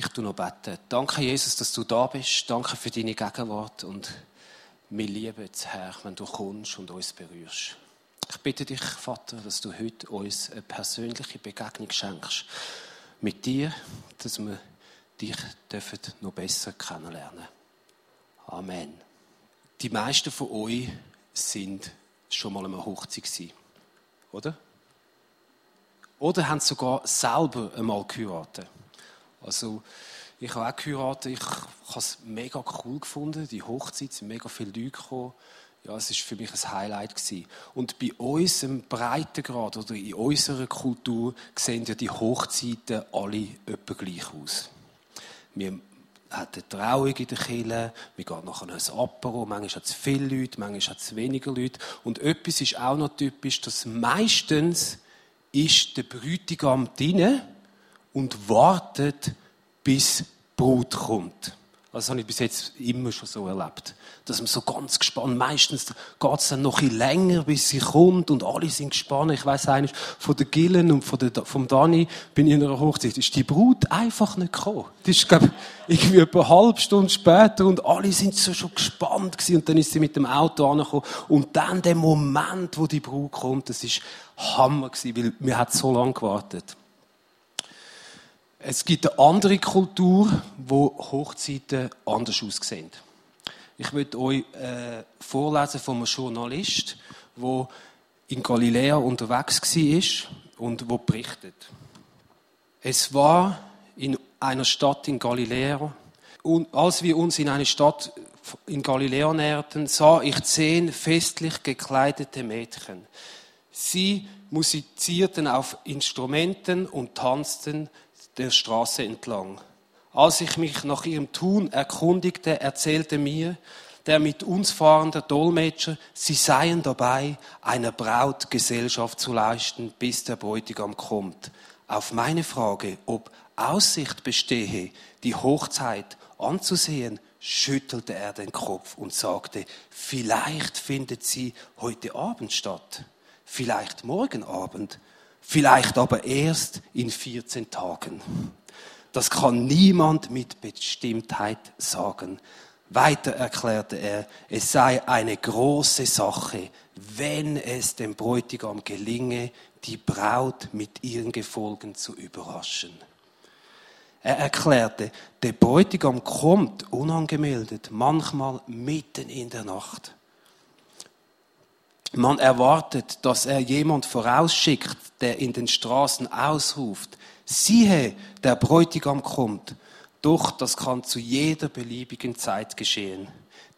Ich tu noch beten. Danke, Jesus, dass du da bist. Danke für deine Gegenwart. Und wir lieben es, Herr, wenn du kommst und uns berührst. Ich bitte dich, Vater, dass du heute uns eine persönliche Begegnung schenkst mit dir, dass wir dich dürfen noch besser kennenlernen. Amen. Die meisten von euch sind schon mal eine Hochzeit gewesen, oder? Oder haben sogar selber einmal geheiratet. Also, ich habe auch geheiratet. Ich habe es mega cool gefunden. Die Hochzeit sind mega viele Leute gekommen. Ja, es ist für mich ein Highlight gewesen. Und bei uns im Breitengrad oder in unserer Kultur sehen ja die Hochzeiten alle etwa gleich aus. Wir haben eine Trauung in der Kirche, wir gehen nachher ein Apero, manchmal hat es viele Leute, manchmal hat es weniger Leute. Und etwas ist auch noch typisch, dass meistens ist der Bräutigam drinnen und wartet, bis Brut kommt. Das habe ich bis jetzt immer schon so erlebt. Dass man so ganz gespannt, meistens geht es dann noch ein länger, bis sie kommt und alle sind gespannt. Ich weiß eigentlich, von der Gillen und von der, vom Dani bin ich in einer Hochzeit, ist die Brut einfach nicht gekommen. Das ist, glaube ich, irgendwie etwa eine halbe Stunde später und alle sind so schon gespannt gewesen und dann ist sie mit dem Auto angekommen und dann der Moment, wo die Brut kommt, das ist Hammer gewesen, weil wir hat so lange gewartet. Es gibt eine andere Kultur, wo Hochzeiten anders aussehen. Ich möchte euch äh, vorlesen von einem Journalist, der in Galiläa unterwegs war und wo berichtet. Es war in einer Stadt in Galiläa und als wir uns in eine Stadt in Galiläa näherten, sah ich zehn festlich gekleidete Mädchen. Sie musizierten auf Instrumenten und tanzten der Straße entlang. Als ich mich nach ihrem Tun erkundigte, erzählte mir der mit uns fahrende Dolmetscher, sie seien dabei, einer Braut Gesellschaft zu leisten, bis der Bräutigam kommt. Auf meine Frage, ob Aussicht bestehe, die Hochzeit anzusehen, schüttelte er den Kopf und sagte, vielleicht findet sie heute Abend statt, vielleicht morgen Abend, vielleicht aber erst in 14 Tagen. Das kann niemand mit Bestimmtheit sagen. Weiter erklärte er, es sei eine große Sache, wenn es dem Bräutigam gelinge, die Braut mit ihren Gefolgen zu überraschen. Er erklärte, der Bräutigam kommt unangemeldet, manchmal mitten in der Nacht. Man erwartet, dass er jemand vorausschickt, der in den Straßen ausruft, siehe, der Bräutigam kommt. Doch das kann zu jeder beliebigen Zeit geschehen.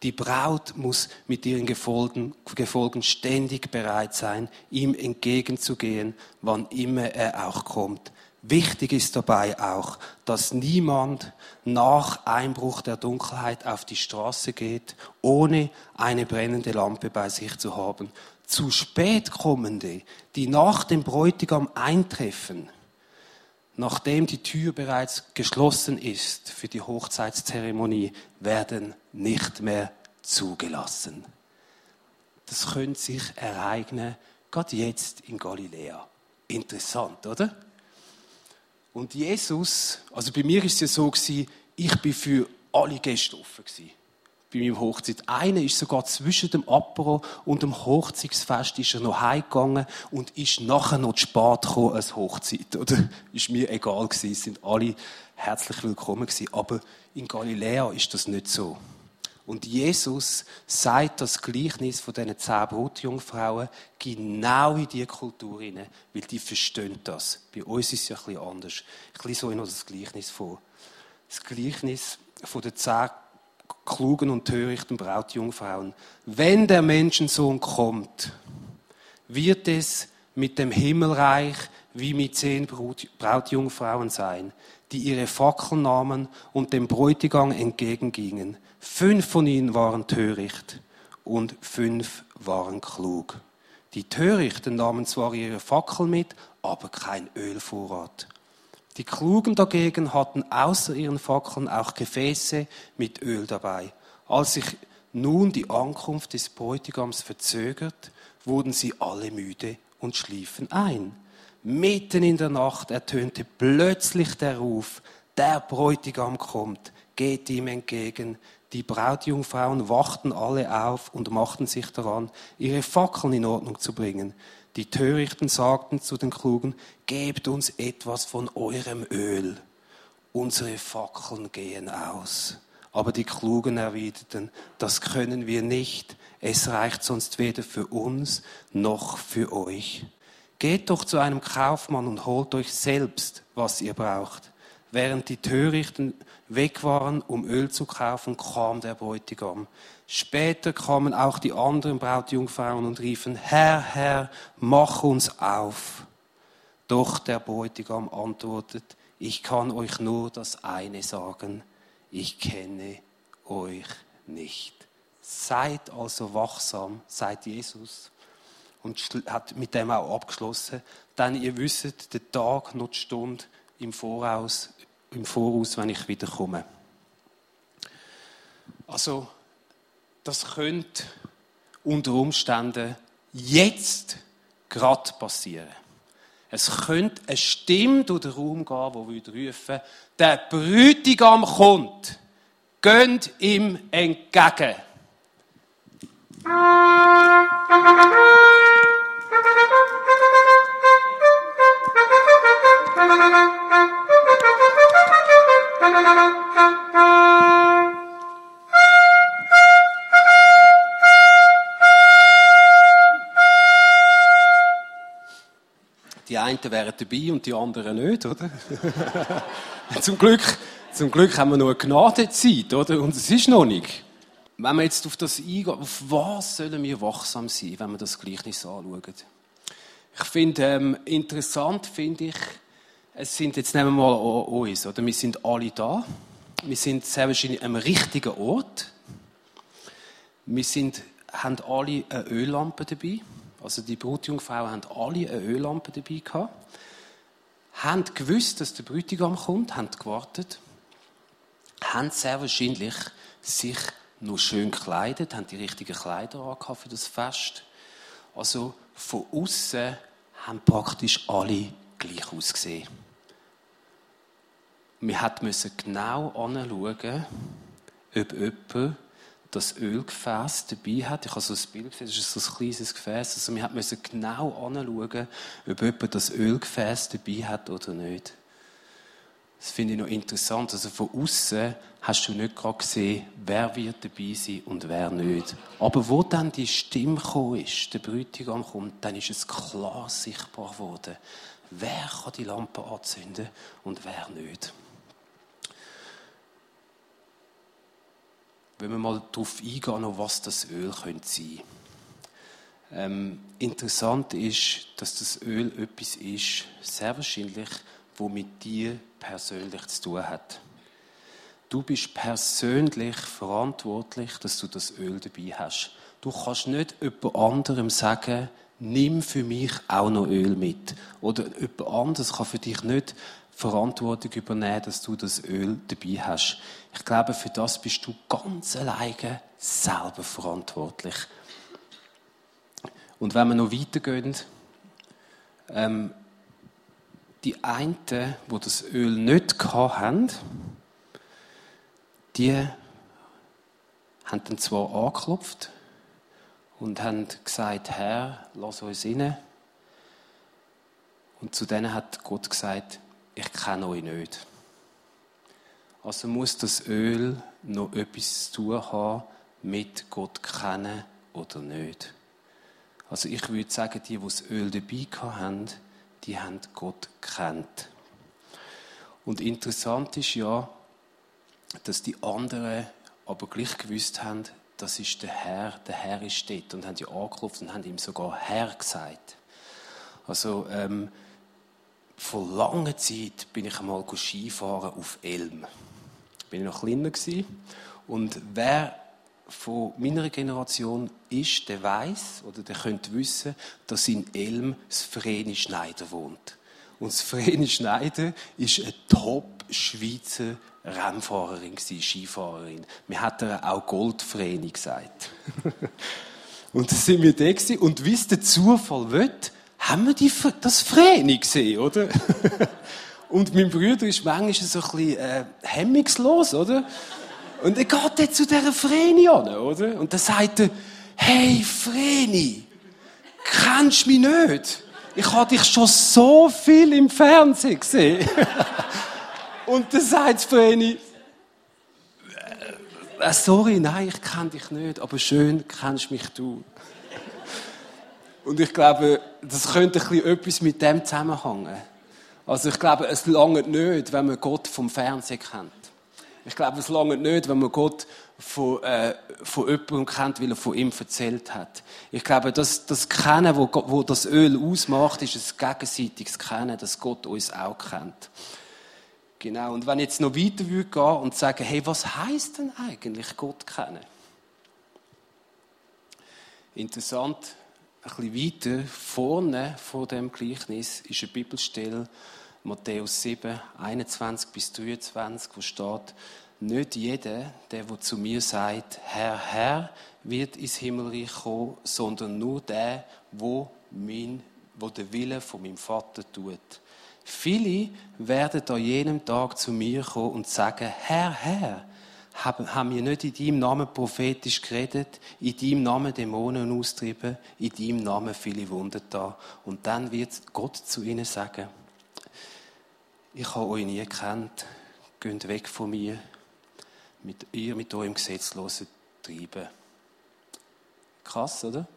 Die Braut muss mit ihren Gefolgen, Gefolgen ständig bereit sein, ihm entgegenzugehen, wann immer er auch kommt. Wichtig ist dabei auch, dass niemand nach Einbruch der Dunkelheit auf die Straße geht, ohne eine brennende Lampe bei sich zu haben. Zu spät kommende, die nach dem Bräutigam eintreffen, nachdem die Tür bereits geschlossen ist für die Hochzeitszeremonie, werden nicht mehr zugelassen. Das könnte sich ereignen, gerade jetzt in Galiläa. Interessant, oder? Und Jesus, also bei mir ist es ja so gewesen, ich bin für alle Gäste offen gewesen. Bei meinem Hochzeit. Einer ist sogar zwischen dem Apero und dem Hochzeitsfest ist er noch heimgegangen und ist nachher noch zu spät gekommen als Hochzeit. Oder? Ist mir egal gewesen. Es sind alle herzlich willkommen gewesen. Aber in Galiläa ist das nicht so. Und Jesus sagt das Gleichnis von diesen zehn Brutjungfrauen genau in diese Kultur hinein, weil die verstehen das. Bei uns ist es ja bisschen anders. Ich lese euch noch das Gleichnis vor. Das Gleichnis von den zehn klugen und törichten Brautjungfrauen. Wenn der Menschensohn kommt, wird es mit dem Himmelreich wie mit zehn Brautjungfrauen sein, die ihre Fackeln nahmen und dem Bräutigam entgegengingen. Fünf von ihnen waren töricht und fünf waren klug. Die Törichten nahmen zwar ihre Fackel mit, aber kein Ölvorrat. Die Klugen dagegen hatten außer ihren Fackeln auch Gefäße mit Öl dabei. Als sich nun die Ankunft des Bräutigams verzögert, wurden sie alle müde und schliefen ein. Mitten in der Nacht ertönte plötzlich der Ruf, Der Bräutigam kommt, geht ihm entgegen. Die Brautjungfrauen wachten alle auf und machten sich daran, ihre Fackeln in Ordnung zu bringen. Die Törichten sagten zu den Klugen, gebt uns etwas von eurem Öl. Unsere Fackeln gehen aus. Aber die Klugen erwiderten, das können wir nicht. Es reicht sonst weder für uns noch für euch. Geht doch zu einem Kaufmann und holt euch selbst, was ihr braucht. Während die Törichten weg waren, um Öl zu kaufen, kam der Bräutigam. Später kamen auch die anderen Brautjungfrauen und riefen, Herr, Herr, mach uns auf. Doch der Bräutigam antwortet, ich kann euch nur das eine sagen, ich kenne euch nicht. Seid also wachsam, seid Jesus. Und hat mit dem auch abgeschlossen, denn ihr wisst, der Tag noch die Stunde im Voraus im Voraus, wenn ich wiederkomme. Also, das könnte unter Umständen jetzt gerade passieren. Es könnte eine Stimme durch den Raum gehen, die würde rufen, der Brütigam kommt, gönnt ihm entgegen. Die einen wären dabei und die anderen nicht, oder? zum, Glück, zum Glück haben wir noch eine Gnadezeit, oder? Und es ist noch nicht. Wenn wir jetzt auf das eingehen, auf was sollen wir wachsam sein, wenn wir das Gleichnis anschauen? Ich finde, ähm, interessant finde ich, es sind jetzt nehmen wir mal uns, oder? Wir sind alle da. Wir sind sehr wahrscheinlich am richtigen Ort. Wir sind, haben alle eine Öllampe dabei. Also die Brutjungfrauen haben alle eine Öllampe dabei gehabt. Haben gewusst, dass der Bräutigam kommt, haben gewartet. Haben sehr wahrscheinlich sich noch schön gekleidet, haben die richtigen Kleider angehabt für das Fest. Also von außen haben praktisch alle gleich ausgesehen. Wir mussten genau anschauen, ob jemand das Ölgefäß dabei hat. Ich habe so ein Bild gesehen, das ist so ein kleines Gefäß. Also wir mussten genau anschauen, ob jemand das Ölgefäß dabei hat oder nicht. Das finde ich noch interessant. Also von außen hast du nicht gerade gesehen, wer wird dabei sein und wer nicht. Aber wo dann die Stimme gekommen ist, der Bräutigam kommt, dann ist es klar sichtbar geworden, wer kann die Lampe anzünden und wer nicht. Wenn wir mal darauf eingehen, was das Öl könnte sein ähm, Interessant ist, dass das Öl etwas ist, sehr wahrscheinlich, wo mit dir persönlich zu tun hat. Du bist persönlich verantwortlich, dass du das Öl dabei hast. Du kannst nicht jemand anderem sagen, nimm für mich auch noch Öl mit. Oder jemand anderes kann für dich nicht Verantwortung übernehmen, dass du das Öl dabei hast. Ich glaube, für das bist du ganz alleine selber verantwortlich. Und wenn wir noch weitergehen, ähm, die einen, die das Öl nicht hatten, die haben dann zwar angeklopft und haben gesagt, Herr, lass uns rein. Und zu denen hat Gott gesagt, ich kenne euch nicht. Also muss das Öl noch etwas zu tun haben mit Gott kennen oder nicht. Also ich würde sagen, die, die das Öl dabei haben, die haben Gott kennt. Und interessant ist ja, dass die anderen aber gleich gewusst haben, das ist der Herr, der Herr ist dort und haben ja angeklopft und haben ihm sogar Herr gesagt. Also ähm, vor langer Zeit bin ich einmal Skifahren auf Elm. Bin ich noch kleiner gewesen. Und wer von meiner Generation ist, der weiß oder der könnte wissen, dass in Elm das Vreni Schneider wohnt. Und das Vreni Schneider ist eine Top-Schweizer Rennfahrerin, Skifahrerin. Wir hat ihr auch Goldvreni gesagt. und da sind wir da gewesen. Und wie es der Zufall will, haben wir die, das Vreni gesehen, oder? Und mein Bruder ist manchmal so ein bisschen äh, hemmungslos, oder? Und er geht dann zu dieser Vreni an, oder? Und dann sagt er, hey Vreni, kennst du mich nicht? Ich habe dich schon so viel im Fernsehen gesehen. Und dann sagt Vreni, äh, sorry, nein, ich kenne dich nicht, aber schön kennst mich du. Und ich glaube, das könnte ein bisschen etwas mit dem zusammenhängen. Also ich glaube, es langt nicht, wenn man Gott vom Fernsehen kennt. Ich glaube, es langt nicht, wenn man Gott von, äh, von jemandem kennt, weil er von ihm erzählt hat. Ich glaube, das, das Kennen, wo, wo das Öl ausmacht, ist ein gegenseitiges Kennen, dass Gott uns auch kennt. Genau. Und wenn ich jetzt noch weiter würde gehen und sagen, hey, was heißt denn eigentlich Gott kennen? Interessant, ein bisschen weiter vorne vor dem Gleichnis ist eine Bibelstelle, Matthäus 7, 21 bis 23, wo steht, nicht jeder, der wo zu mir sagt, Herr, Herr, wird ins Himmelreich kommen, sondern nur der, wo, mein, wo der Wille von meinem Vater tut. Viele werden an jenem Tag zu mir kommen und sagen, Herr, Herr, haben wir nicht in deinem Namen prophetisch geredet, in deinem Namen Dämonen austrieben, in deinem Namen viele Wunder da. Und dann wird Gott zu ihnen sagen, ich habe euch nie gekannt, geht weg von mir, mit ihr mit eurem gesetzlosen Treiben. Krass, oder?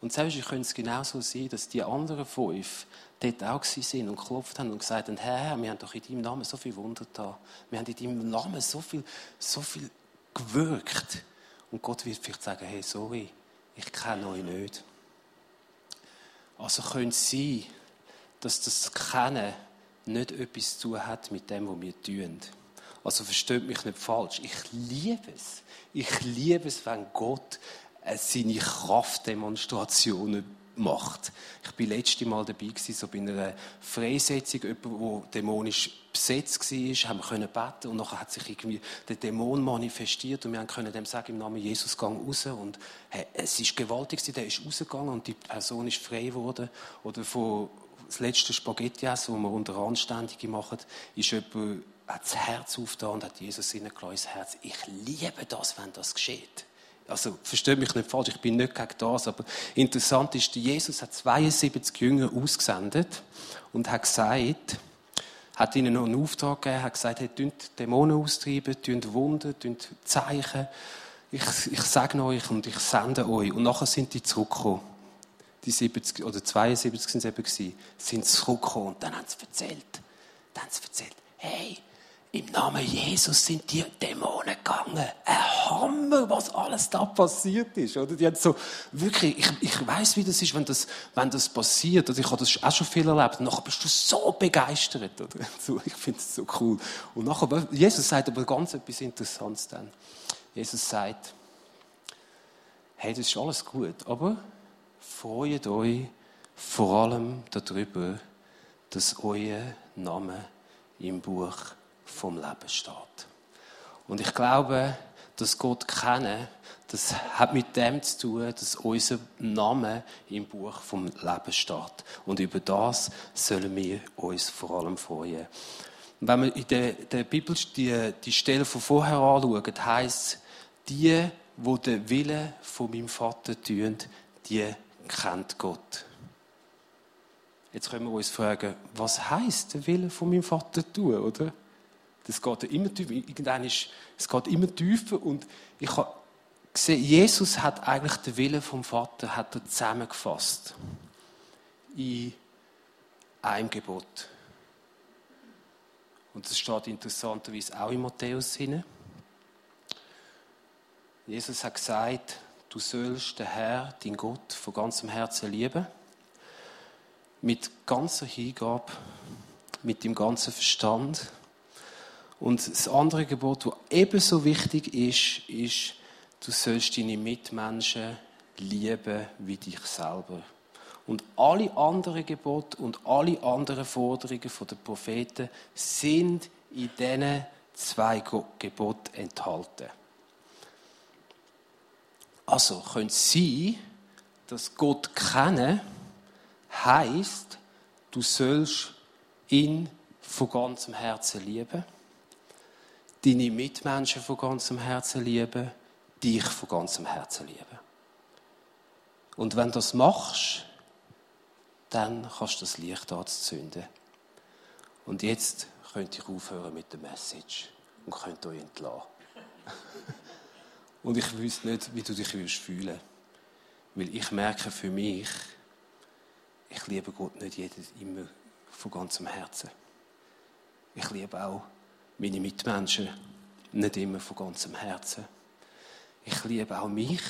Und selbst könnte es genauso sein, dass die anderen fünf dort auch sind und geklopft haben und gesagt haben, Herr, wir haben doch in deinem Namen so viel Wunder da. Wir haben in deinem Namen so viel, so viel gewirkt. Und Gott wird vielleicht sagen, hey, sorry, ich kenne euch nicht. Also könnte es sein, dass das Kennen nicht etwas zu hat mit dem, was wir tun. Also versteht mich nicht falsch. Ich liebe es. Ich liebe es, wenn Gott äh, seine Kraftdemonstrationen macht. Ich bin letzte Mal dabei gewesen, so bei einer Freisetzung, jemand, der dämonisch besetzt war, haben wir können beten und nachher hat sich irgendwie der Dämon manifestiert und wir können dem sagen, im Namen Jesus, gang raus und hey, es ist gewaltig der ist rausgegangen und die Person ist frei geworden. Oder von das letzte Spaghetti essen, das wir unter Anständigen machen, ist jemand, hat das Herz aufgetan und hat Jesus hineingelassen ins Herz. Ich liebe das, wenn das geschieht. Also, versteht mich nicht falsch, ich bin nicht gegen das, aber interessant ist, Jesus hat 72 Jünger ausgesendet und hat gesagt, hat ihnen noch einen Auftrag gegeben, hat gesagt, hey, Dämonen austreiben, tönt Wunder, tönt Zeichen. Ich, ich sage euch und ich sende euch. Und nachher sind die zurückgekommen. Die 70, oder 72 sind es eben gewesen, sind zurückgekommen und dann haben sie erzählt. Dann haben sie erzählt, hey, im Namen Jesus sind die Dämonen gegangen. Ein Hammer, was alles da passiert ist. Oder? Die haben so, wirklich, ich, ich weiß, wie das ist, wenn das, wenn das passiert. Also ich habe das auch schon viel erlebt. Und nachher bist du so begeistert. Oder? Ich finde es so cool. Und nachher, Jesus sagt aber ganz etwas Interessantes dann. Jesus sagt, hey, das ist alles gut, aber freut euch vor allem darüber, dass euer Name im Buch vom Leben steht. Und ich glaube, dass Gott kennen, das hat mit dem zu tun, dass unser Name im Buch vom Leben steht. Und über das sollen wir uns vor allem freuen. Wenn wir in der, der Bibel die, die Stelle von vorher anschauen, heißt die, wo den Willen von meinem Vater tun, die kennt Gott. Jetzt können wir uns fragen, was heißt der Wille von meinem Vater tun, oder? Das geht immer tiefer. Irgendwann ist, es geht immer tiefer. Und ich habe gesehen, Jesus hat eigentlich den Willen vom Vater hat er zusammengefasst. In einem Gebot. Und das steht interessanterweise auch in Matthäus hinein. Jesus hat gesagt, du sollst den Herr, dein Gott, von ganzem Herzen lieben. Mit ganzer Hingabe, mit dem ganzen Verstand und das andere Gebot, das ebenso wichtig ist, ist, du sollst deine Mitmenschen lieben wie dich selber. Und alle anderen Gebote und alle anderen Forderungen der Propheten sind in diesen zwei Geboten enthalten. Also könnte es sein, dass Gott kennen heißt, du sollst ihn von ganzem Herzen lieben, deine Mitmenschen von ganzem Herzen lieben, dich von ganzem Herzen lieben. Und wenn du das machst, dann kannst du das Licht anzünden. Und jetzt könnt ihr aufhören mit der Message und könnt euch entlassen. und ich wüsste nicht, wie du dich fühlen würdest Weil ich merke für mich, ich liebe Gott nicht jeden immer von ganzem Herzen. Ich liebe auch meine Mitmenschen nicht immer von ganzem Herzen. Ich liebe auch mich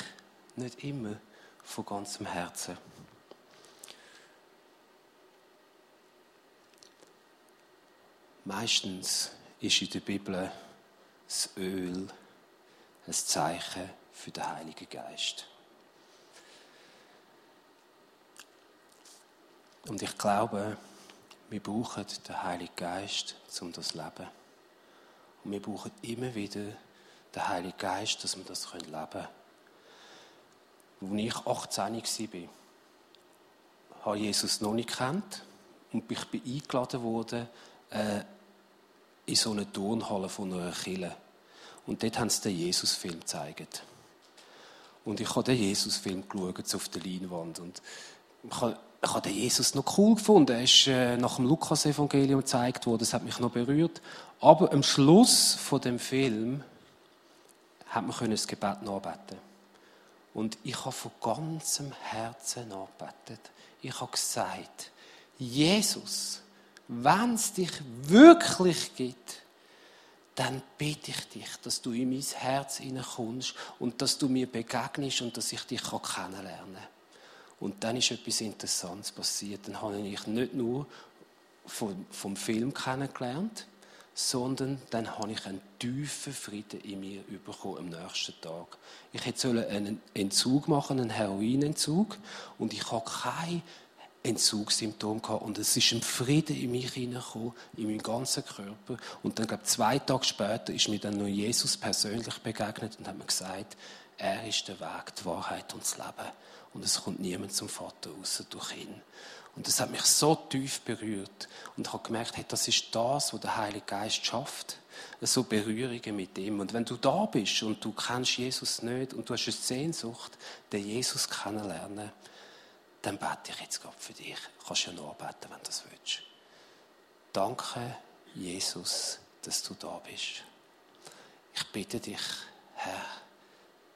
nicht immer von ganzem Herzen. Meistens ist in der Bibel das Öl ein Zeichen für den Heiligen Geist. Und ich glaube, wir brauchen den Heiligen Geist, um das zu leben. Und wir brauchen immer wieder den Heiligen Geist, dass wir das leben können. Als ich 18 war, habe Jesus noch nicht kennt und ich bin eingeladen worden äh, in so eine Turnhalle von einer Kirche. Und dort haben sie den Jesus-Film gezeigt. Und ich habe den Jesus-Film geschaut auf der Leinwand. Und ich habe ich habe den Jesus noch cool gefunden. Er ist äh, nach dem Lukas-Evangelium gezeigt worden. Das hat mich noch berührt. Aber am Schluss von dem Film hat man das Gebet nachbeten. Und ich habe von ganzem Herzen nachbetet. Ich habe gesagt, Jesus, wenn es dich wirklich gibt, dann bitte ich dich, dass du in mein Herz hineinkommst und dass du mir begegnest und dass ich dich kennenlernen kann. Und dann ist etwas Interessantes passiert. Dann habe ich nicht nur vom, vom Film kennengelernt, sondern dann habe ich einen tiefen Frieden in mir bekommen am nächsten Tag. Ich hätte einen Entzug machen, einen Heroinentzug, und ich habe kein Entzugssymptom gehabt. Und es ist ein Frieden in mich hineingekommen, in meinen ganzen Körper. Und dann, glaube zwei Tage später, ist mir dann noch Jesus persönlich begegnet und hat mir gesagt, er ist der Weg, die Wahrheit und das Leben und es kommt niemand zum Vater außer durch ihn. Und das hat mich so tief berührt und ich habe gemerkt, hey, das ist das, was der Heilige Geist schafft. So Berührungen mit ihm. Und wenn du da bist und du kennst Jesus nicht und du hast eine Sehnsucht, den Jesus kennenlernen, dann bete ich jetzt gerade für dich. Du kannst ja noch beten, wenn du das willst. Danke, Jesus, dass du da bist. Ich bitte dich, Herr,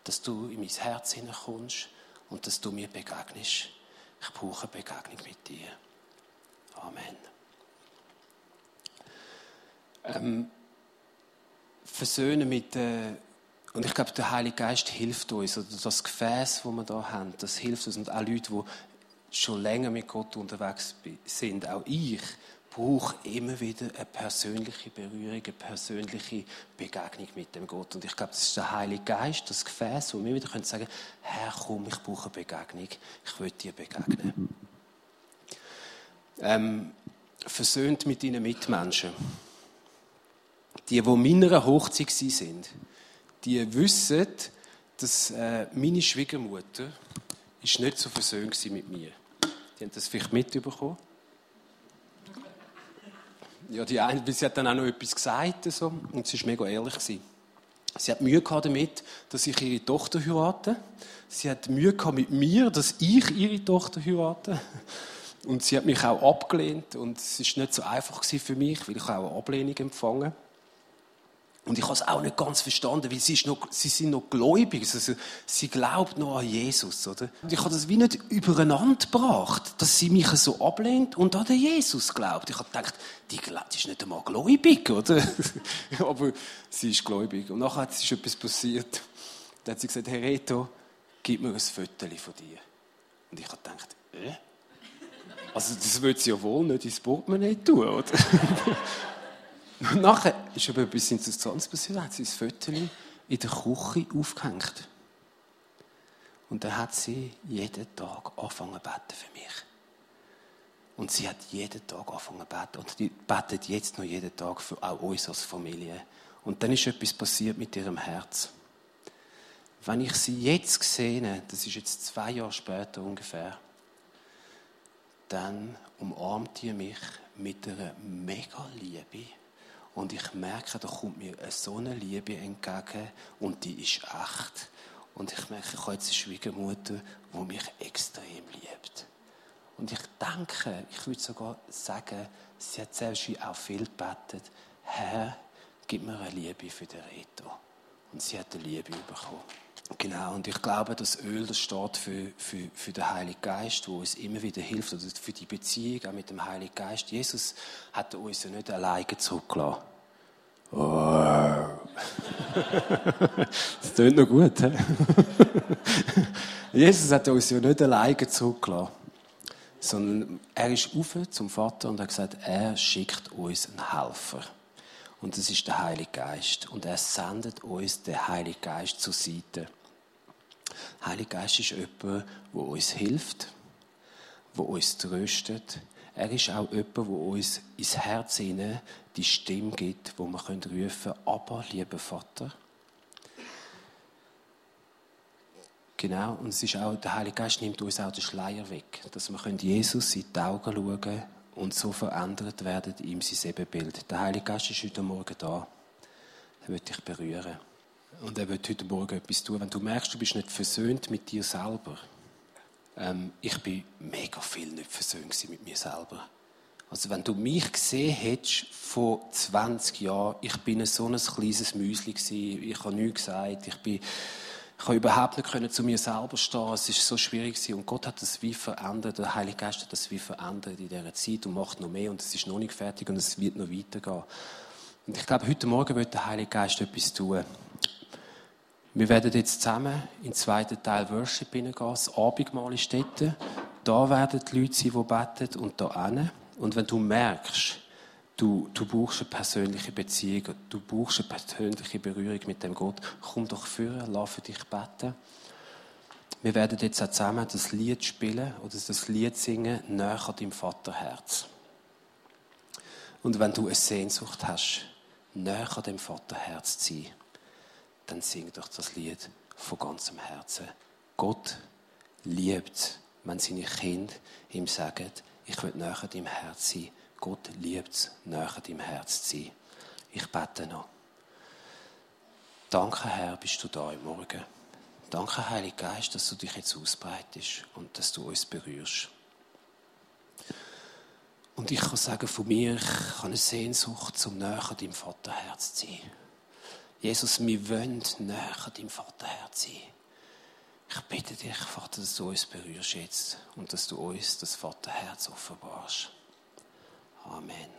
dass du in mein Herz hineinkommst und dass du mir begegnest. Ich brauche eine Begegnung mit dir. Amen. Ähm, versöhnen mit äh, und ich glaube, der Heilige Geist hilft uns, oder das Gefäß, das wir da haben, das hilft uns. Und auch Leute, die schon länger mit Gott unterwegs sind, auch ich, brauche immer wieder eine persönliche Berührung, eine persönliche Begegnung mit dem Gott. Und ich glaube, das ist der Heilige Geist, das Gefäß, wo wir wieder können sagen Herr, komm, ich brauche eine Begegnung. Ich will dir begegnen. Ähm, versöhnt mit deinen Mitmenschen. Die, die meiner Hochzeit sind, die wissen, dass äh, meine Schwiegermutter ist nicht so versöhnt mit mir. Die haben das vielleicht mitbekommen. Ja, die eine, sie hat dann auch noch etwas gesagt so, und sie war mega ehrlich. Gewesen. Sie hat Mühe gehabt damit, dass ich ihre Tochter heirate. Sie hat Mühe gehabt mit mir, dass ich ihre Tochter heirate. Und sie hat mich auch abgelehnt und es ist nicht so einfach für mich, weil ich auch eine Ablehnung empfangen habe. Und ich habe es auch nicht ganz verstanden, weil sie, ist noch, sie sind noch gläubig. Also, sie glaubt noch an Jesus, oder? Und ich habe das wie nicht übereinander gebracht, dass sie mich so ablehnt und an den Jesus glaubt. Ich habe gedacht, die, die ist nicht einmal gläubig, oder? Aber sie ist gläubig. Und nachher ist etwas passiert. Da hat sie gesagt, Herr Reto, gib mir ein Foto von dir. Und ich habe gedacht, äh? Also, das wird sie ja wohl nicht ins Portemonnaie tun, oder? Und nachher ist aber etwas Interessantes passiert. hat sie das Foto in der Küche aufgehängt. Und dann hat sie jeden Tag angefangen zu beten für mich. Und sie hat jeden Tag angefangen zu beten. Und die betet jetzt noch jeden Tag für auch uns als Familie. Und dann ist etwas passiert mit ihrem Herz. Wenn ich sie jetzt sehe, das ist jetzt zwei Jahre später ungefähr, dann umarmt ihr mich mit einer mega Liebe. Und ich merke, da kommt mir so eine Liebe entgegen und die ist echt. Und ich merke, ich habe jetzt eine Schwiegermutter, die mich extrem liebt. Und ich denke, ich würde sogar sagen, sie hat selbst auch viel gebetet, Herr, gib mir eine Liebe für den Reto. Und sie hat eine Liebe bekommen. Genau, und ich glaube, das Öl, das steht für, für, für den Heiligen Geist, wo uns immer wieder hilft, oder für die Beziehung auch mit dem Heiligen Geist. Jesus hat uns ja nicht alleine zurückgelassen. Oh. das tönt noch gut, he? Jesus hat uns ja nicht alleine zurückgelassen, sondern er ist auf zum Vater und hat gesagt, er schickt uns einen Helfer. Und das ist der Heilige Geist. Und er sendet uns den Heiligen Geist zur Seite. Der Heilige Geist ist jemand, der uns hilft, der uns tröstet. Er ist auch jemand, der uns ins Herz hinein die Stimme gibt, wo wir rufen können, aber, lieber Vater. Genau, und es ist auch, der Heilige Geist nimmt uns auch den Schleier weg, dass wir Jesus in die Augen schauen können und so verändert werden ihm sein Ebenbild. Der Heilige Geist ist heute Morgen da. Er wird dich berühren. Und er wird heute Morgen etwas tun. Wenn du merkst, du bist nicht versöhnt mit dir selber. Ähm, ich bin mega viel nicht versöhnt mit mir selber. Also wenn du mich gesehen hättest vor 20 Jahren, ich bin so ein kleines Müsli ich habe nichts gesagt, ich bin ich habe überhaupt nicht können zu mir selber stehen. Es ist so schwierig gewesen. Und Gott hat das wie verändert. Der Heilige Geist hat das wie verändert in dieser Zeit und macht noch mehr. Und es ist noch nicht fertig und es wird noch weitergehen. Und ich glaube, heute Morgen wird der Heilige Geist etwas tun. Wir werden jetzt zusammen in den zweiten Teil Worship hineingehen. Das Abendmahl ist dort. Da werden die Leute sein, die beten und da hin. Und wenn du merkst, Du, du brauchst eine persönliche Beziehung, du brauchst eine persönliche Berührung mit dem Gott. Komm doch vor, lass für dich beten. Wir werden jetzt auch zusammen das Lied spielen oder das Lied singen, näher deinem Vaterherz. Und wenn du eine Sehnsucht hast, näher dem Vaterherz zu sein, dann sing doch das Lied von ganzem Herzen. Gott liebt, wenn seine Kinder ihm sagen, ich will näher deinem Herz sein. Gott liebt es, näher deinem Herz zu sein. Ich bete noch. Danke, Herr, bist du da im Morgen. Danke, Heiliger Geist, dass du dich jetzt ausbreitest und dass du uns berührst. Und ich kann sagen von mir, ich habe eine Sehnsucht, zum näher deinem Vaterherz zu sein. Jesus, wir wollen näher deinem Vaterherz sein. Ich bitte dich, Vater, dass du uns berührst jetzt und dass du uns das Vaterherz offenbarst. Amen.